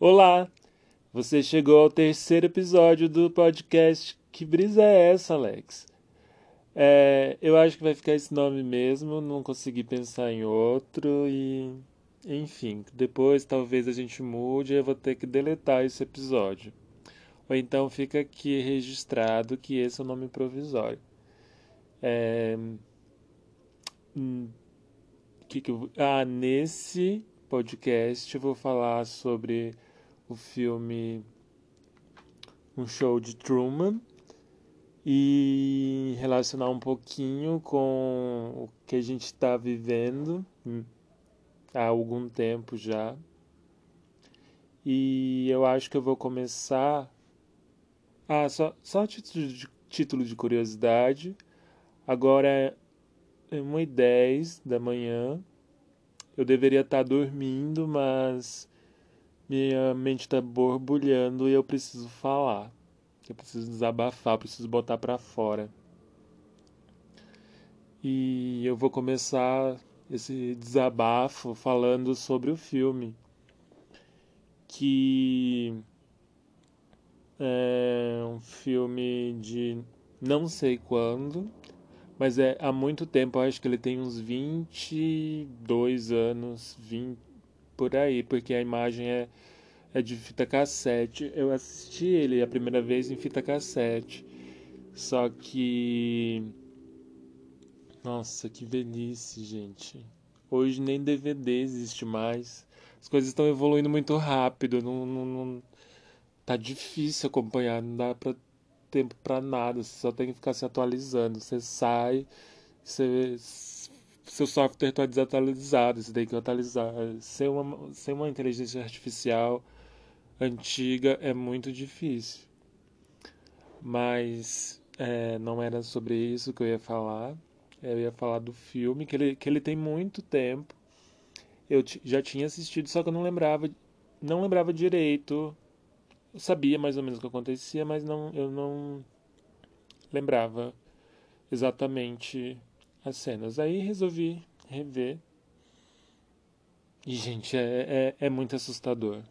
Olá! Você chegou ao terceiro episódio do podcast. Que brisa é essa, Alex? É, eu acho que vai ficar esse nome mesmo, não consegui pensar em outro e. Enfim, depois talvez a gente mude e eu vou ter que deletar esse episódio. Ou então fica aqui registrado que esse é o nome provisório. É... Hum, que que eu... Ah, nesse podcast eu vou falar sobre o filme Um Show de Truman e relacionar um pouquinho com o que a gente está vivendo há algum tempo já. E eu acho que eu vou começar. Ah, só, só título de, título de curiosidade. Agora é 1h10 da manhã. Eu deveria estar dormindo, mas minha mente está borbulhando e eu preciso falar. Eu preciso desabafar, eu preciso botar para fora. E eu vou começar esse desabafo falando sobre o filme, que é um filme de não sei quando, mas é há muito tempo, acho que ele tem uns 22 anos, 20 por aí, porque a imagem é, é de fita cassete. Eu assisti ele a primeira vez em fita cassete. Só que. Nossa, que velhice, gente. Hoje nem DVD existe mais. As coisas estão evoluindo muito rápido. Não, não, não... Tá difícil acompanhar. Não dá pra tempo para nada, você só tem que ficar se atualizando. Você sai, você, seu software está desatualizado, você tem que atualizar. Sem uma, sem uma inteligência artificial antiga é muito difícil. Mas é, não era sobre isso que eu ia falar. Eu ia falar do filme, que ele, que ele tem muito tempo. Eu já tinha assistido, só que eu não lembrava, não lembrava direito eu sabia mais ou menos o que acontecia, mas não, eu não lembrava exatamente as cenas. Aí resolvi rever. E, gente, é, é, é muito assustador.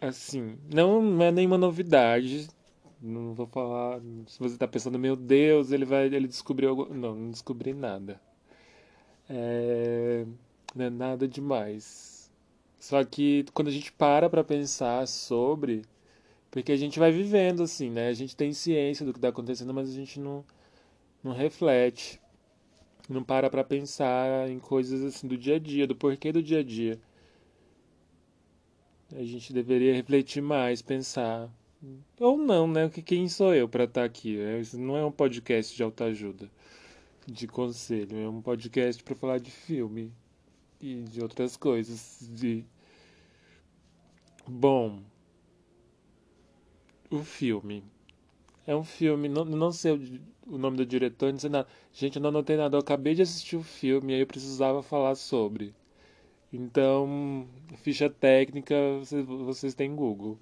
Assim, não é nenhuma novidade. Não vou falar. Se você está pensando, meu Deus, ele vai. Ele descobriu algo. Não, não descobri nada. É, não é nada demais só que quando a gente para para pensar sobre, porque a gente vai vivendo assim, né? A gente tem ciência do que está acontecendo, mas a gente não, não reflete, não para para pensar em coisas assim do dia a dia, do porquê do dia a dia. A gente deveria refletir mais, pensar. Ou não, né? Quem sou eu para estar tá aqui? É, não é um podcast de autoajuda, de conselho. É um podcast para falar de filme e de outras coisas, de Bom, o filme. É um filme, não, não sei o, nome do diretor, não sei nada. Gente, eu não anotei nada. Eu acabei de assistir o filme e aí eu precisava falar sobre. Então, ficha técnica, vocês, vocês têm Google.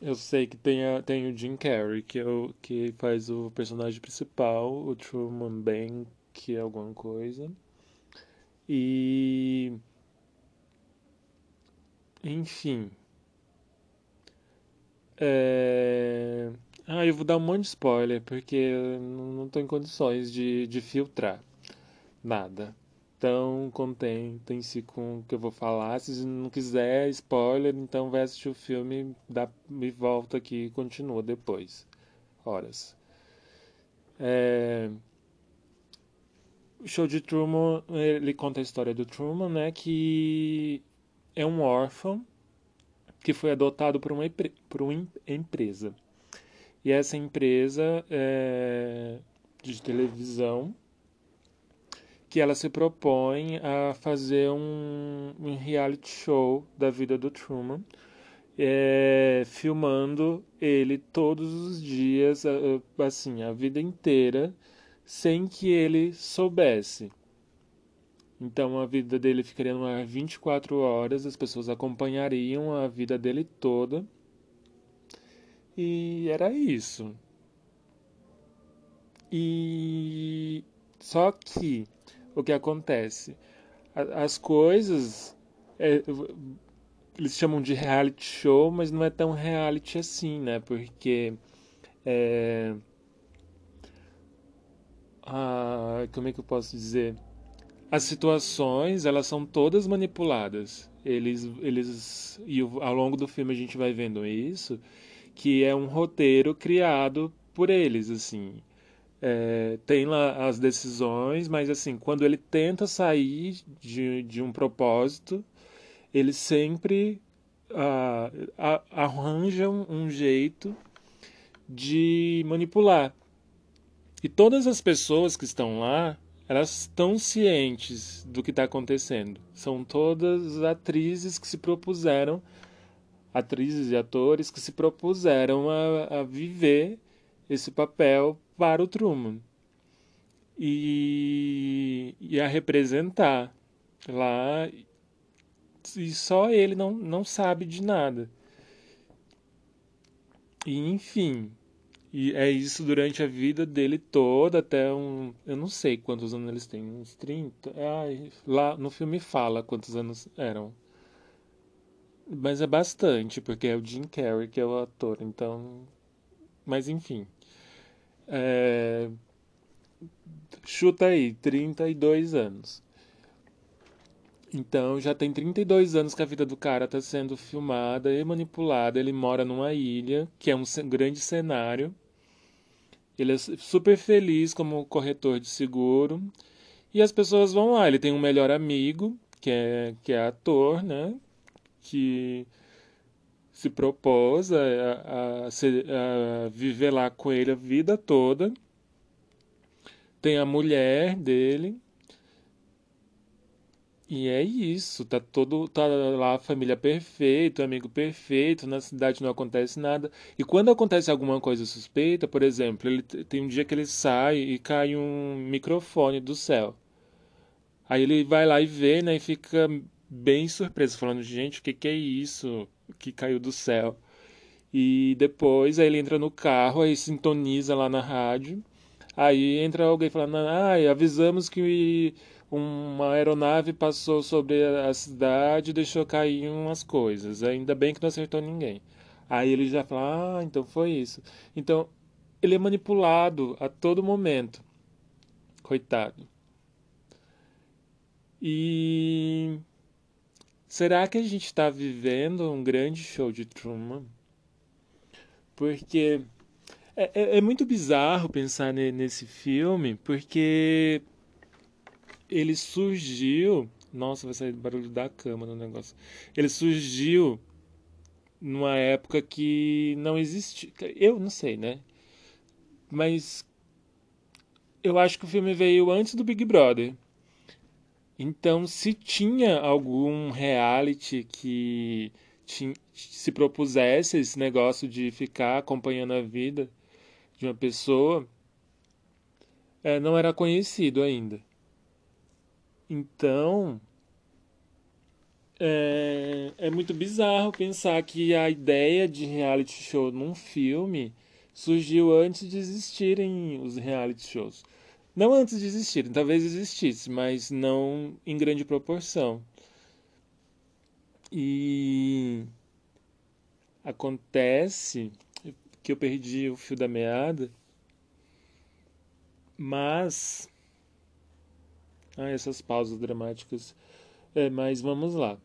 Eu sei que tem, a, tem o Jim Carrey, que, é o, que faz o personagem principal, o Truman Bank, que é alguma coisa. E enfim. É... Ah, eu vou dar um monte de spoiler, porque eu não estou em condições de, de filtrar nada. Então, contentem-se com o que eu vou falar. Se não quiser spoiler, então vai assistir o filme, dá, me volta aqui e continua depois. Horas. É... O show de Truman, ele conta a história do Truman, né, que é um órfão que foi adotado por uma, por uma empresa. E essa empresa é de televisão que ela se propõe a fazer um, um reality show da vida do Truman, é, filmando ele todos os dias, assim, a vida inteira, sem que ele soubesse. Então a vida dele ficaria no ar 24 horas, as pessoas acompanhariam a vida dele toda. E era isso. E só que o que acontece? As coisas é, eles chamam de reality show, mas não é tão reality assim, né? Porque é, a, como é que eu posso dizer? As situações, elas são todas manipuladas. Eles, eles e ao longo do filme a gente vai vendo isso, que é um roteiro criado por eles, assim. É, tem lá as decisões, mas assim, quando ele tenta sair de, de um propósito, ele sempre ah, arranja um jeito de manipular. E todas as pessoas que estão lá, elas estão cientes do que está acontecendo. São todas atrizes que se propuseram, atrizes e atores que se propuseram a, a viver esse papel para o Truman e, e a representar lá. E só ele não, não sabe de nada. E enfim, e é isso durante a vida dele toda, até um. Eu não sei quantos anos eles têm, uns 30. Ai, lá no filme fala quantos anos eram. Mas é bastante, porque é o Jim Carrey que é o ator, então. Mas enfim. É... Chuta aí, 32 anos. Então já tem 32 anos que a vida do cara está sendo filmada e manipulada. Ele mora numa ilha, que é um grande cenário ele é super feliz como corretor de seguro. E as pessoas vão lá. Ele tem um melhor amigo, que é, que é ator, né? Que se propôs a, a, a, viver lá com ele a vida toda. Tem a mulher dele, e é isso, tá todo tá lá a família perfeita, amigo perfeito, na cidade não acontece nada. E quando acontece alguma coisa suspeita, por exemplo, ele tem um dia que ele sai e cai um microfone do céu. Aí ele vai lá e vê, né, e fica bem surpreso, falando, gente, o que que é isso que caiu do céu? E depois aí ele entra no carro, aí sintoniza lá na rádio. Aí entra alguém falando, ah, avisamos que uma aeronave passou sobre a cidade e deixou cair umas coisas. Ainda bem que não acertou ninguém. Aí ele já fala, ah, então foi isso. Então, ele é manipulado a todo momento. Coitado. E será que a gente está vivendo um grande show de Truman? Porque é, é, é muito bizarro pensar nesse filme, porque ele surgiu. Nossa, vai sair barulho da cama no negócio. Ele surgiu numa época que não existia. Eu não sei, né? Mas eu acho que o filme veio antes do Big Brother. Então, se tinha algum reality que se propusesse esse negócio de ficar acompanhando a vida de uma pessoa, é, não era conhecido ainda. Então, é, é muito bizarro pensar que a ideia de reality show num filme surgiu antes de existirem os reality shows. Não antes de existirem, talvez existisse, mas não em grande proporção. E acontece que eu perdi o fio da meada, mas ah, essas pausas dramáticas. É, mas vamos lá.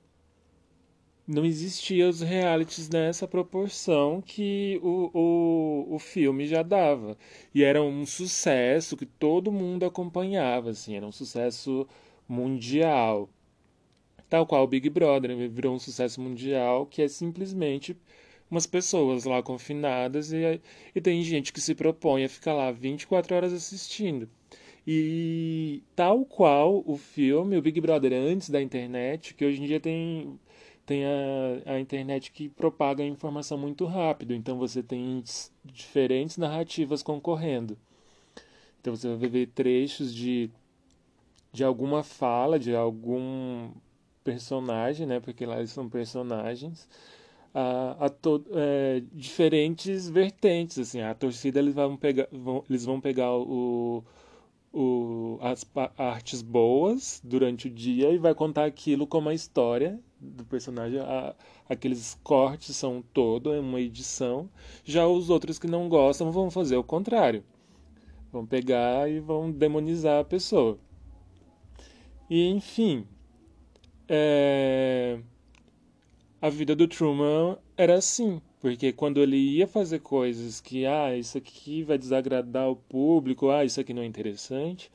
Não existia os realities nessa proporção que o, o, o filme já dava. E era um sucesso que todo mundo acompanhava, assim, era um sucesso mundial. Tal qual o Big Brother né? virou um sucesso mundial que é simplesmente umas pessoas lá confinadas e, e tem gente que se propõe a ficar lá 24 horas assistindo. E tal qual o filme, o Big Brother antes da internet, que hoje em dia tem, tem a, a internet que propaga a informação muito rápido, então você tem diferentes narrativas concorrendo. Então você vai ver trechos de, de alguma fala, de algum personagem, né? Porque lá eles são personagens. A, a to, é, diferentes vertentes assim a torcida eles vão pegar vão, eles vão pegar o, o, as artes boas durante o dia e vai contar aquilo como uma história do personagem, a, aqueles cortes são todo é uma edição. Já os outros que não gostam vão fazer o contrário. Vão pegar e vão demonizar a pessoa. E enfim, é... a vida do Truman era assim. Porque quando ele ia fazer coisas que, ah, isso aqui vai desagradar o público, ah, isso aqui não é interessante,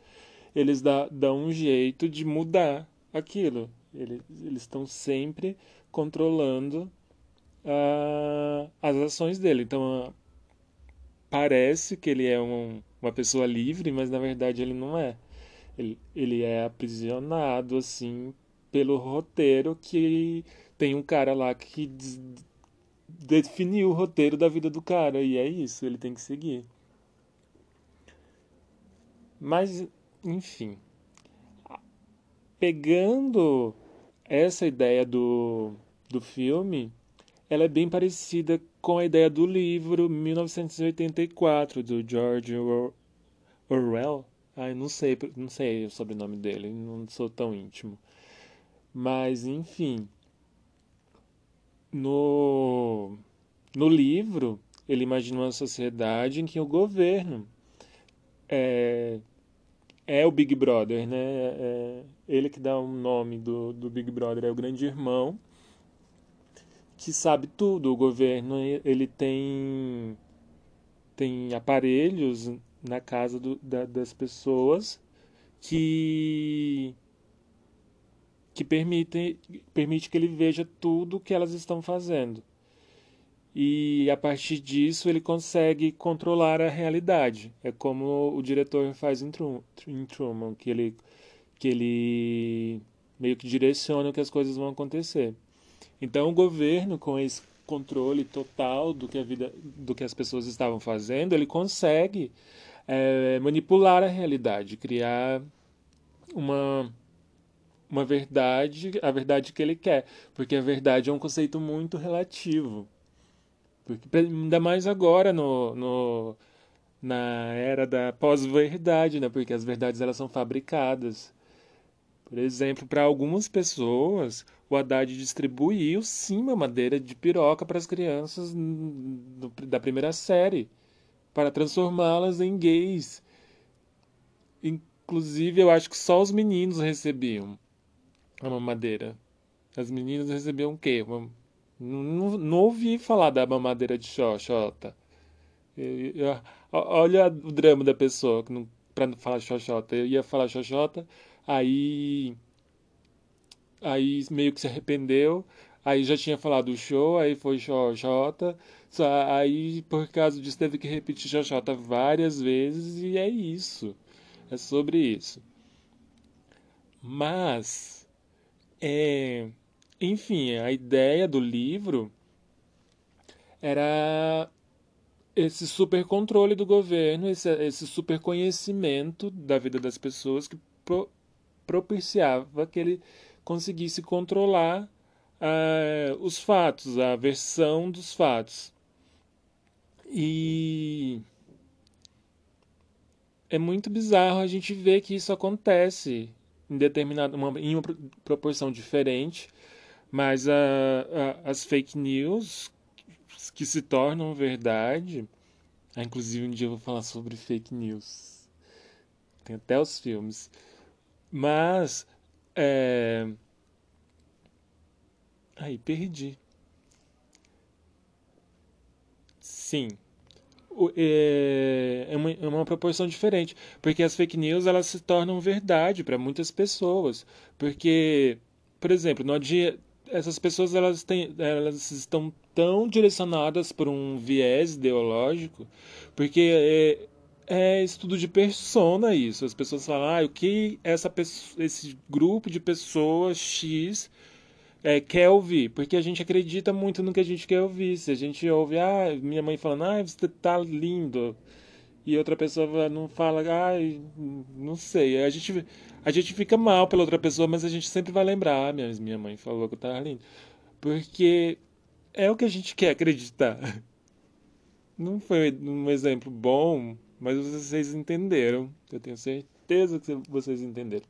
eles dá, dão um jeito de mudar aquilo. Eles, eles estão sempre controlando uh, as ações dele. Então, uh, parece que ele é um, uma pessoa livre, mas na verdade ele não é. Ele, ele é aprisionado, assim, pelo roteiro que tem um cara lá que definiu o roteiro da vida do cara e é isso, ele tem que seguir. Mas, enfim, pegando essa ideia do, do filme, ela é bem parecida com a ideia do livro 1984 do George Orwell. Ai, não sei, não sei o sobrenome dele, não sou tão íntimo. Mas, enfim, no, no livro, ele imagina uma sociedade em que o governo é, é o Big Brother, né? É ele que dá o um nome do, do Big Brother, é o grande irmão, que sabe tudo. O governo, ele tem, tem aparelhos na casa do, da, das pessoas que que permite, permite que ele veja tudo que elas estão fazendo. E a partir disso ele consegue controlar a realidade. É como o diretor faz em, em Truman, que ele, que ele meio que direciona o que as coisas vão acontecer. Então o governo, com esse controle total do que a vida, do que as pessoas estavam fazendo, ele consegue é, manipular a realidade, criar uma uma verdade, a verdade que ele quer, porque a verdade é um conceito muito relativo. Porque, ainda mais agora no, no na era da pós-verdade, né? Porque as verdades elas são fabricadas. Por exemplo, para algumas pessoas, o Haddad distribuiu sim uma madeira de piroca para as crianças da primeira série, para transformá-las em gays. Inclusive, eu acho que só os meninos recebiam a mamadeira. As meninas recebiam o quê? Uma... Não, não, ouvi falar da mamadeira de xoxota. Eu, eu, olha o drama da pessoa que não, pra não falar xoxota. Eu ia falar xoxota, aí. Aí meio que se arrependeu. Aí já tinha falado o show, aí foi xoxota. Só, aí, por causa disso, teve que repetir xoxota várias vezes. E é isso. É sobre isso. Mas é, enfim, a ideia do livro era esse super controle do governo, esse, esse super conhecimento da vida das pessoas que pro, propiciava que ele conseguisse controlar uh, os fatos, a versão dos fatos. E é muito bizarro a gente ver que isso acontece em determinada uma, em uma proporção diferente, mas a, a, as fake news que se tornam verdade, ah, inclusive um dia eu vou falar sobre fake news, tem até os filmes, mas é... aí perdi. Sim, é, é uma, é uma proporção diferente, porque as fake news elas se tornam verdade para muitas pessoas, porque, por exemplo, no dia essas pessoas elas têm, elas estão tão direcionadas por um viés ideológico, porque é, é estudo de persona isso. As pessoas falam, ah, o que essa pessoa, esse grupo de pessoas X é, quer ouvir, porque a gente acredita muito no que a gente quer ouvir. Se a gente ouve, ah, minha mãe falando, ah, você tá lindo, e outra pessoa não fala, ah, não sei. A gente, a gente fica mal pela outra pessoa, mas a gente sempre vai lembrar, ah, minha, minha mãe falou que eu tava lindo. Porque é o que a gente quer acreditar. Não foi um exemplo bom, mas vocês entenderam. Eu tenho certeza que vocês entenderam.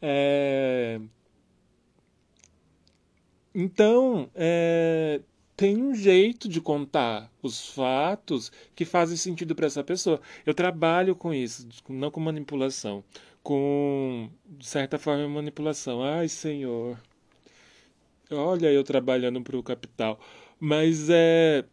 É... então, é, tem um jeito de contar os fatos que fazem sentido para essa pessoa. Eu trabalho com isso, não com manipulação, com, de certa forma, manipulação. Ai, Senhor. Olha eu trabalhando para o capital. Mas é.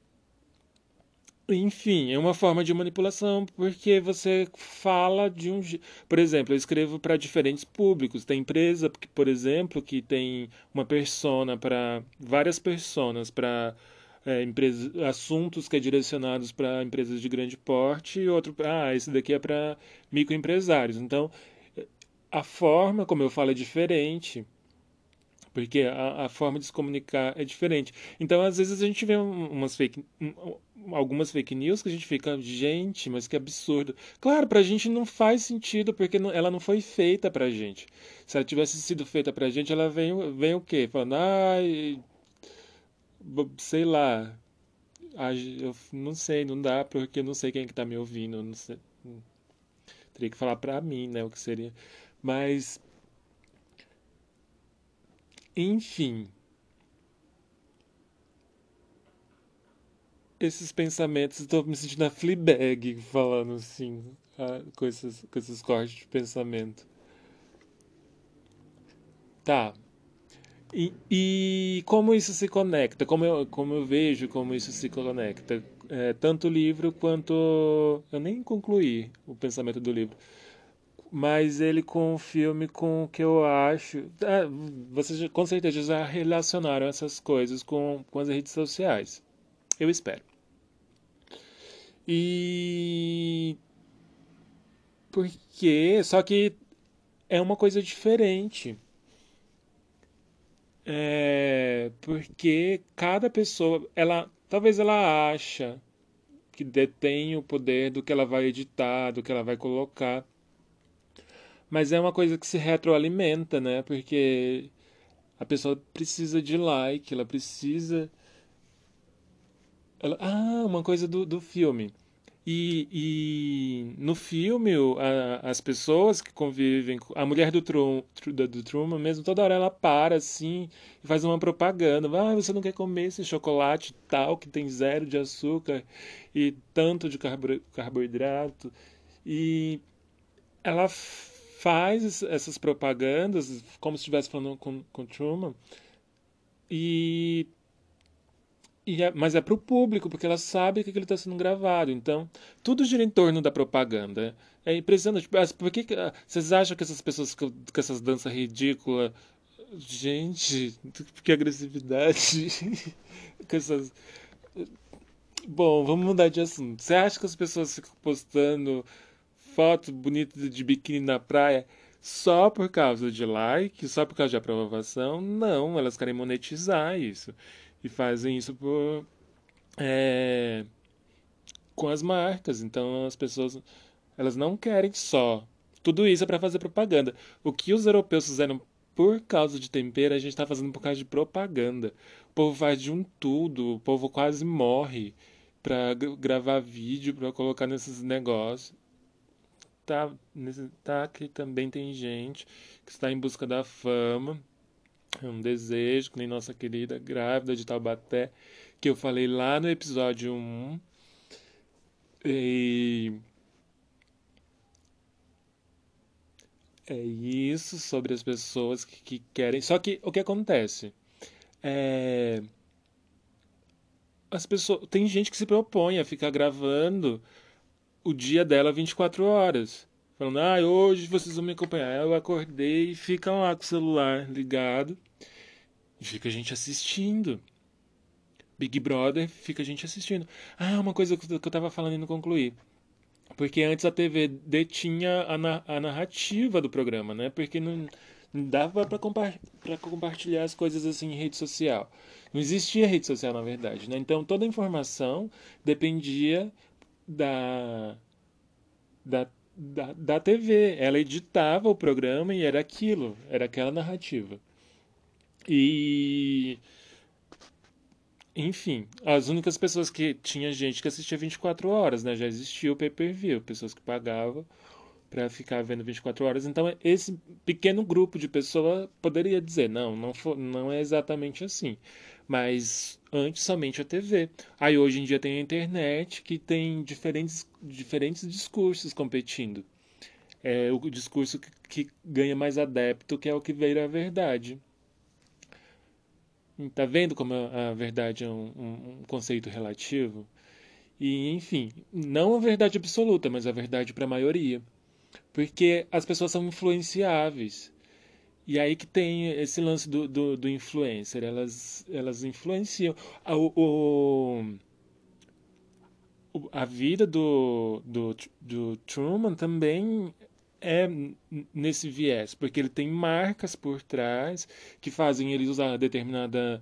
Enfim, é uma forma de manipulação porque você fala de um. Por exemplo, eu escrevo para diferentes públicos. Tem empresa, que, por exemplo, que tem uma persona para. várias personas para. É, empresas, assuntos que é direcionados para empresas de grande porte e outro, ah, esse daqui é para microempresários. Então, a forma como eu falo é diferente porque a, a, forma de se comunicar é diferente. Então, às vezes a gente vê umas fake, algumas fake news que a gente fica, gente, mas que absurdo. Claro, pra gente não faz sentido, porque não, ela não foi feita pra gente. Se ela tivesse sido feita pra gente, ela vem, vem o quê? Falando, ai, sei lá, eu não sei, não dá, porque eu não sei quem é que tá me ouvindo, não sei. Teria que falar pra mim, né, o que seria. Mas enfim, esses pensamentos, estou me sentindo a Fleabag falando assim, ah, com, esses, com cortes de pensamento. Tá. E, e como isso se conecta? Como eu, como eu vejo como isso se conecta? É, tanto o livro quanto. Eu nem concluí o pensamento do livro mas ele com o filme com o que eu acho. É, vocês com certeza já relacionaram essas coisas com, com as redes sociais. Eu espero. E. Porque. Só que é uma coisa diferente. É, porque cada pessoa, ela talvez ela acha que detém o poder do que ela vai editar, do que ela vai colocar. Mas é uma coisa que se retroalimenta, né? Porque a pessoa precisa de like, ela precisa. Ela... Ah, uma coisa do, do filme. E, e no filme, a, as pessoas que convivem, a mulher do, Trum, do Truman mesmo, toda hora ela para assim e faz uma propaganda. Ah, você não quer comer esse chocolate tal, que tem zero de açúcar e tanto de carboidrato. E ela faz essas propagandas como se estivesse falando com, com Truman e, e é, mas é para o público porque ela sabe que ele está sendo gravado. Então tudo gira em torno da propaganda. É impressionante. Tipo, por que, que vocês acham que essas pessoas com, com essas danças ridículas gente que agressividade com essas bom vamos mudar de assunto. Você acha que as pessoas ficam postando foto bonita de biquíni na praia só por causa de like, só por causa de aprovação. Não, elas querem monetizar isso. E fazem isso por, é, com as marcas. Então as pessoas elas não querem só. Tudo isso é para fazer propaganda. O que os europeus fizeram por causa de tempero, a gente está fazendo por causa de propaganda. O povo faz de um tudo, o povo quase morre para gravar vídeo, para colocar nesses negócios tá, tá que também tem gente que está em busca da fama, é um desejo, que nem nossa querida grávida de Taubaté, que eu falei lá no episódio 1. E é isso sobre as pessoas que, que querem. Só que o que acontece? É as pessoas tem gente que se propõe a ficar gravando o dia dela 24 horas. Falando, ah, hoje vocês vão me acompanhar. Eu acordei e ficam lá com o celular ligado. E fica a gente assistindo. Big Brother, fica a gente assistindo. Ah, uma coisa que eu tava falando e não concluí. Porque antes a TV detinha a, na a narrativa do programa, né? Porque não, não dava para compa compartilhar as coisas assim em rede social. Não existia rede social, na verdade, né? Então toda a informação dependia da, da, da, da TV. Ela editava o programa e era aquilo, era aquela narrativa. E. Enfim, as únicas pessoas que. Tinha gente que assistia 24 horas, né? Já existia o pay per view, pessoas que pagavam para ficar vendo 24 horas. Então, esse pequeno grupo de pessoas poderia dizer: não, não, for, não é exatamente assim. Mas antes somente a TV. Aí hoje em dia tem a internet que tem diferentes, diferentes discursos competindo. É o discurso que, que ganha mais adepto, que é o que veio a verdade. Tá vendo como a verdade é um, um, um conceito relativo? E, enfim, não a verdade absoluta, mas a verdade para a maioria. Porque as pessoas são influenciáveis. E aí que tem esse lance do, do, do influencer. Elas, elas influenciam. O, o, a vida do, do, do Truman também é nesse viés, porque ele tem marcas por trás que fazem ele usar determinada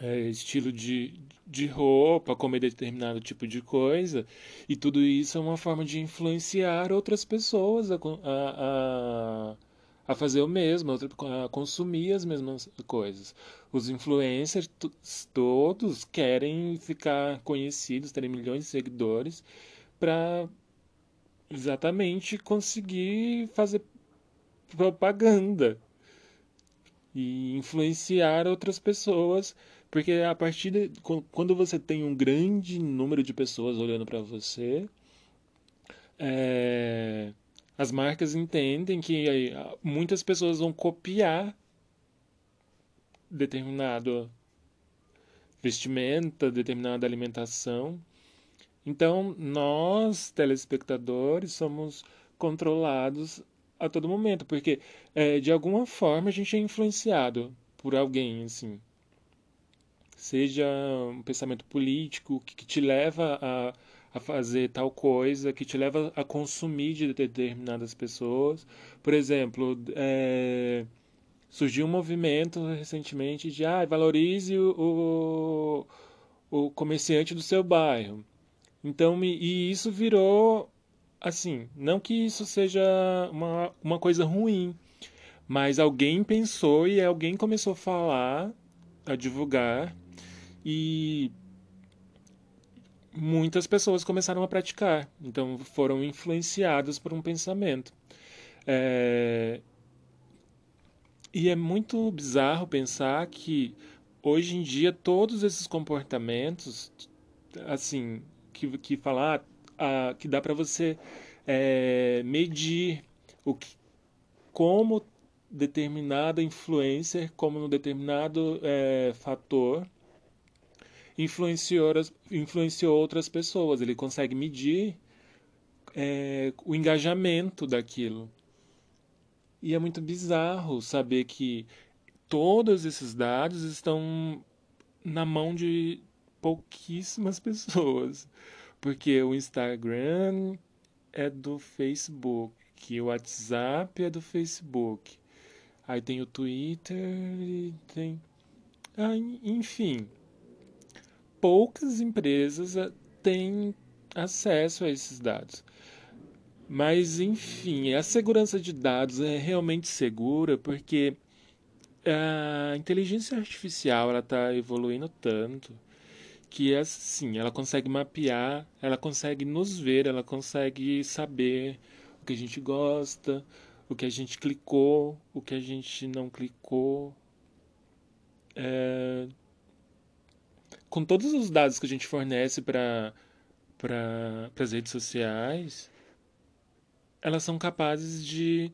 é, estilo de, de roupa, comer determinado tipo de coisa, e tudo isso é uma forma de influenciar outras pessoas a, a, a fazer o mesmo, a consumir as mesmas coisas. Os influencers todos querem ficar conhecidos, terem milhões de seguidores, para exatamente conseguir fazer propaganda e influenciar outras pessoas, porque a partir de quando você tem um grande número de pessoas olhando para você, é, as marcas entendem que muitas pessoas vão copiar determinado vestimenta, determinada alimentação então, nós, telespectadores, somos controlados a todo momento, porque é, de alguma forma a gente é influenciado por alguém, assim. Seja um pensamento político que, que te leva a, a fazer tal coisa, que te leva a consumir de determinadas pessoas. Por exemplo, é, surgiu um movimento recentemente de ah, valorize o, o, o comerciante do seu bairro. Então, e isso virou assim, não que isso seja uma, uma coisa ruim, mas alguém pensou e alguém começou a falar, a divulgar, e muitas pessoas começaram a praticar. Então foram influenciadas por um pensamento. É... E é muito bizarro pensar que hoje em dia todos esses comportamentos, assim, que, que falar ah, que dá para você é, medir o que, como determinada influencer, como no determinado é, fator influenciou, influenciou outras pessoas. Ele consegue medir é, o engajamento daquilo. E é muito bizarro saber que todos esses dados estão na mão de pouquíssimas pessoas. Porque o Instagram é do Facebook, o WhatsApp é do Facebook. Aí tem o Twitter e tem. Ah, enfim. Poucas empresas ah, têm acesso a esses dados. Mas, enfim, a segurança de dados é realmente segura porque a inteligência artificial está evoluindo tanto que assim, ela consegue mapear, ela consegue nos ver, ela consegue saber o que a gente gosta, o que a gente clicou, o que a gente não clicou. É... Com todos os dados que a gente fornece para para as redes sociais, elas são capazes de,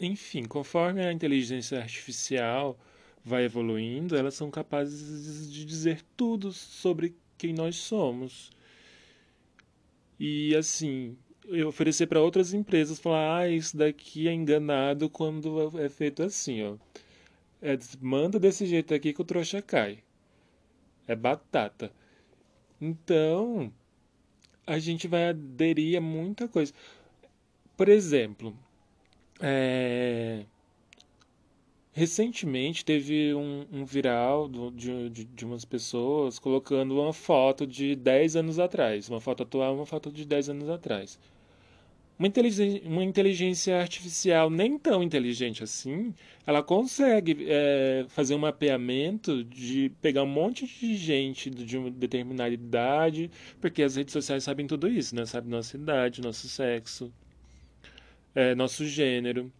enfim, conforme a inteligência artificial vai evoluindo, elas são capazes de dizer tudo sobre quem nós somos. E assim, oferecer para outras empresas falar, ah, isso daqui é enganado quando é feito assim, ó. É, manda desse jeito aqui que o trouxa cai. É batata. Então, a gente vai aderir a muita coisa. Por exemplo, é, Recentemente teve um, um viral do, de, de, de, umas pessoas colocando uma foto de 10 anos atrás, uma foto atual uma foto de 10 anos atrás. Uma inteligência, uma inteligência artificial nem tão inteligente assim, ela consegue é, fazer um mapeamento de pegar um monte de gente de uma determinada idade, porque as redes sociais sabem tudo isso, né? Sabe nossa idade, nosso sexo, é, nosso gênero.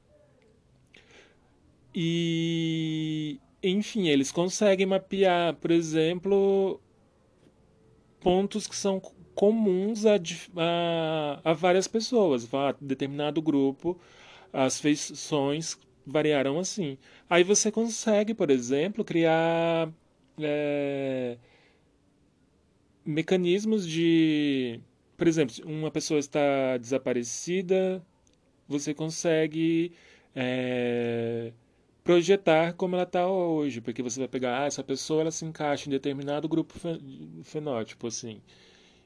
E, enfim, eles conseguem mapear, por exemplo, pontos que são comuns a, a, a várias pessoas. A determinado grupo, as feições variaram assim. Aí você consegue, por exemplo, criar é, mecanismos de. Por exemplo, uma pessoa está desaparecida, você consegue é, projetar como ela está hoje, porque você vai pegar, ah, essa pessoa ela se encaixa em determinado grupo fenótipo, assim.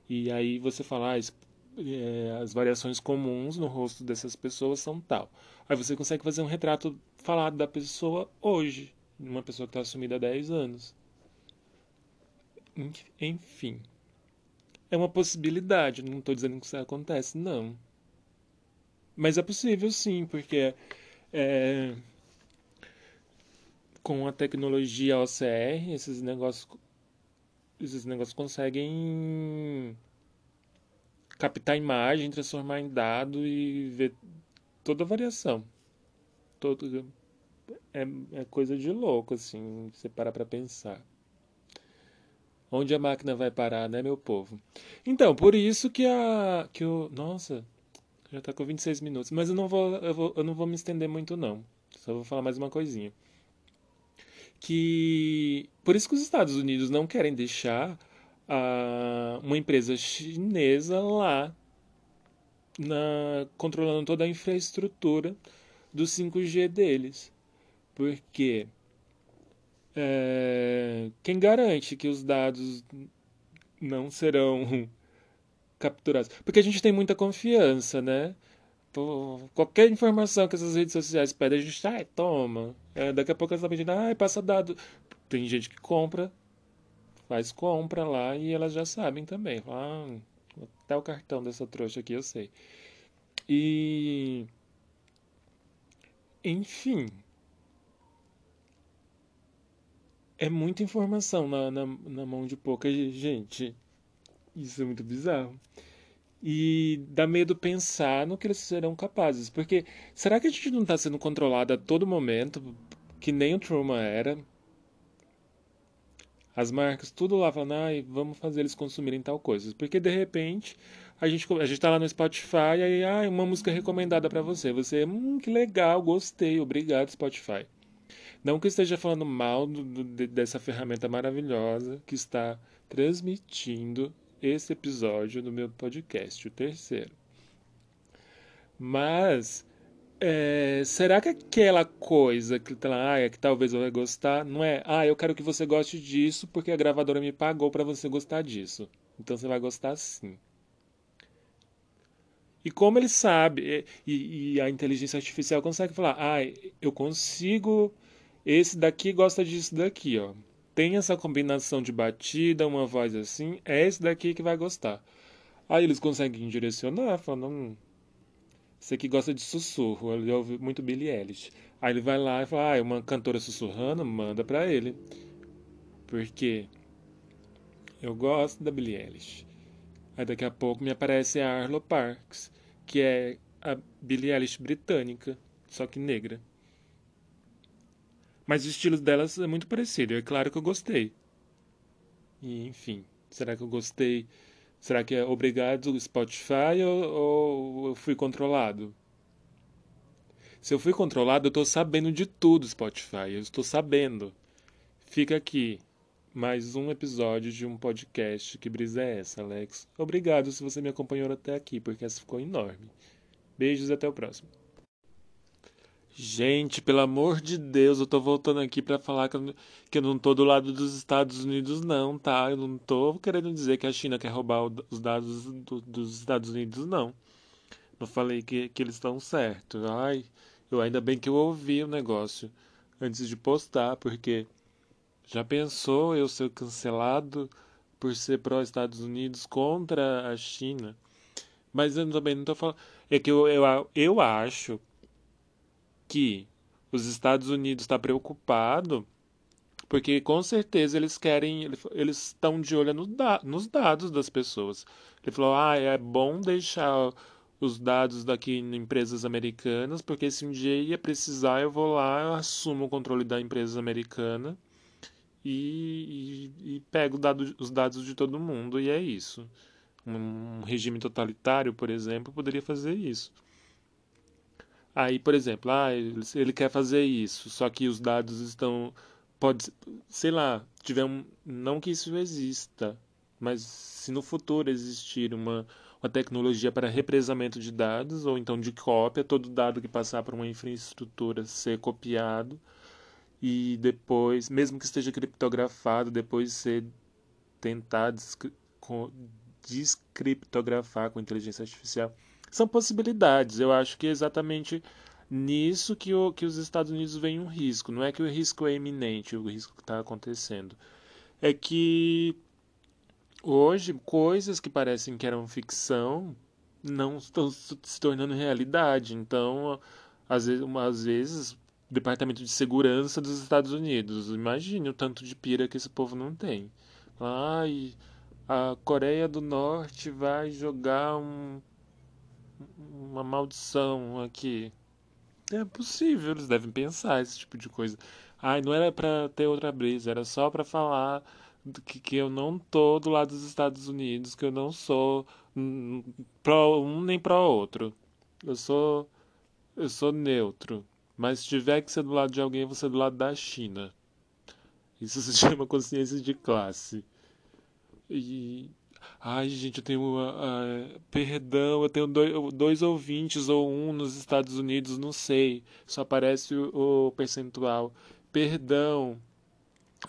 E aí você fala, ah, é, as variações comuns no rosto dessas pessoas são tal. Aí você consegue fazer um retrato falado da pessoa hoje, uma pessoa que está assumida há 10 anos. Enfim. É uma possibilidade, não estou dizendo que isso acontece, não. Mas é possível sim, porque é, com a tecnologia OCR, esses negócios esses negócios conseguem captar imagem, transformar em dado e ver toda a variação. Todo, é, é coisa de louco, assim, você parar pra pensar. Onde a máquina vai parar, né, meu povo? Então, por isso que a. que o. Nossa, já tá com 26 minutos. Mas eu não vou, eu, vou, eu não vou me estender muito, não. Só vou falar mais uma coisinha que por isso que os Estados Unidos não querem deixar uh, uma empresa chinesa lá na, controlando toda a infraestrutura do 5G deles. Porque é, quem garante que os dados não serão capturados? Porque a gente tem muita confiança, né? Qualquer informação que essas redes sociais pedem, a gente, ah, toma. É, daqui a pouco elas estão pedindo, ah, passa dado. Tem gente que compra, faz compra lá e elas já sabem também. Ah, até o cartão dessa trouxa aqui eu sei. E. Enfim. É muita informação na, na, na mão de pouca gente. Isso é muito bizarro. E dá medo pensar no que eles serão capazes. Porque será que a gente não está sendo controlado a todo momento, que nem o Truman era? As marcas, tudo lá falando, ai, vamos fazer eles consumirem tal coisa. Porque de repente a gente, a gente tá lá no Spotify e aí, ah, uma música recomendada para você. Você, hum, que legal, gostei, obrigado, Spotify. Não que esteja falando mal do, do, dessa ferramenta maravilhosa que está transmitindo esse episódio do meu podcast, o terceiro. Mas é, será que aquela coisa que tá lá, ah, que talvez eu vai gostar, não é, ah, eu quero que você goste disso porque a gravadora me pagou para você gostar disso. Então você vai gostar sim. E como ele sabe, e, e a inteligência artificial consegue falar, ah, eu consigo, esse daqui gosta disso daqui, ó tem essa combinação de batida, uma voz assim, é esse daqui que vai gostar. Aí eles conseguem direcionar, falando, hum, você que gosta de sussurro, ele ouve muito Billie Eilish. Aí ele vai lá e fala, ah, é uma cantora sussurrando, manda pra ele. Porque eu gosto da Billie Eilish. Aí daqui a pouco me aparece a Arlo Parks, que é a Billie Eilish britânica, só que negra. Mas o estilo delas é muito parecido. É claro que eu gostei. E, enfim, será que eu gostei? Será que é obrigado Spotify ou, ou eu fui controlado? Se eu fui controlado, eu estou sabendo de tudo, Spotify. Eu estou sabendo. Fica aqui mais um episódio de um podcast. Que brisa é essa, Alex? Obrigado se você me acompanhou até aqui, porque essa ficou enorme. Beijos e até o próximo. Gente, pelo amor de Deus, eu tô voltando aqui para falar que eu, que eu não tô do lado dos Estados Unidos, não, tá? Eu não tô querendo dizer que a China quer roubar os dados do, dos Estados Unidos, não. Não falei que, que eles estão certos. Ai, eu ainda bem que eu ouvi o negócio antes de postar, porque já pensou eu ser cancelado por ser pró-Estados Unidos contra a China? Mas eu também não tô falando. É que eu, eu, eu acho que os Estados Unidos está preocupado porque com certeza eles querem, eles estão de olho nos dados das pessoas. Ele falou: ah, é bom deixar os dados daqui em empresas americanas, porque se um dia ia precisar, eu vou lá, eu assumo o controle da empresa americana e, e, e pego dado, os dados de todo mundo, e é isso. Um regime totalitário, por exemplo, poderia fazer isso. Aí, por exemplo, ah, ele, quer fazer isso, só que os dados estão. Pode, sei lá, tiver um. Não que isso exista, mas se no futuro existir uma, uma tecnologia para represamento de dados, ou então de cópia, todo dado que passar por uma infraestrutura ser copiado e depois, mesmo que esteja criptografado, depois ser tentar descriptografar com inteligência artificial. São possibilidades. Eu acho que é exatamente nisso que, o, que os Estados Unidos veem um risco. Não é que o risco é iminente, o risco que está acontecendo. É que hoje coisas que parecem que eram ficção não estão se tornando realidade. Então, às vezes, às vezes Departamento de Segurança dos Estados Unidos. Imagine o tanto de pira que esse povo não tem. Ai, a Coreia do Norte vai jogar um, uma maldição aqui. É possível, eles devem pensar esse tipo de coisa. Ai, não era para ter outra brisa, era só para falar que, que eu não tô do lado dos Estados Unidos, que eu não sou pro um nem pro outro. Eu sou eu sou neutro. Mas se tiver que ser do lado de alguém, você é do lado da China. Isso se chama consciência de classe. E. Ai, gente, eu tenho. Uh, perdão, eu tenho dois, dois ouvintes ou um nos Estados Unidos, não sei. Só aparece o, o percentual. Perdão.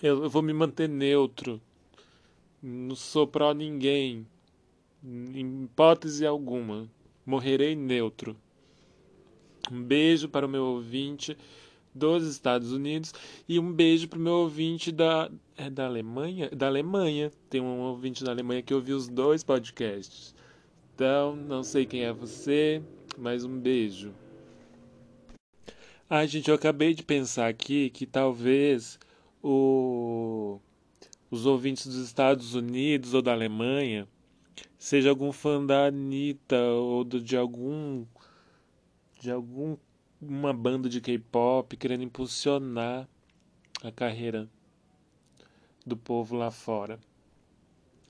Eu, eu vou me manter neutro. Não sou pró ninguém. Em hipótese alguma. Morrerei neutro. Um beijo para o meu ouvinte dos Estados Unidos e um beijo para o meu ouvinte da é da Alemanha, da Alemanha. Tem um ouvinte da Alemanha que ouviu os dois podcasts. Então, não sei quem é você, mas um beijo. Ah, gente, eu acabei de pensar aqui que talvez o, os ouvintes dos Estados Unidos ou da Alemanha seja algum fã da Anitta ou do, de algum de alguma banda de K-pop querendo impulsionar a carreira do povo lá fora.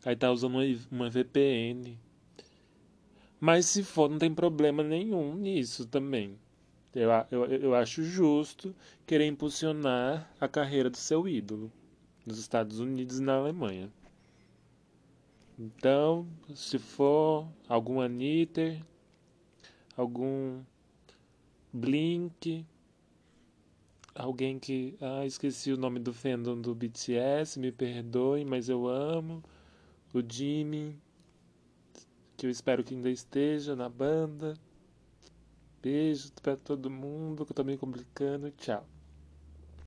Aí tá usando uma VPN. Mas se for, não tem problema nenhum nisso também. Eu, eu, eu acho justo querer impulsionar a carreira do seu ídolo nos Estados Unidos e na Alemanha. Então, se for algum Anitter, algum Blink, alguém que. Ah, esqueci o nome do fandom do BTS, me perdoe, mas eu amo. O Jimmy, que eu espero que ainda esteja na banda. Beijo para todo mundo, que eu tô me complicando. Tchau.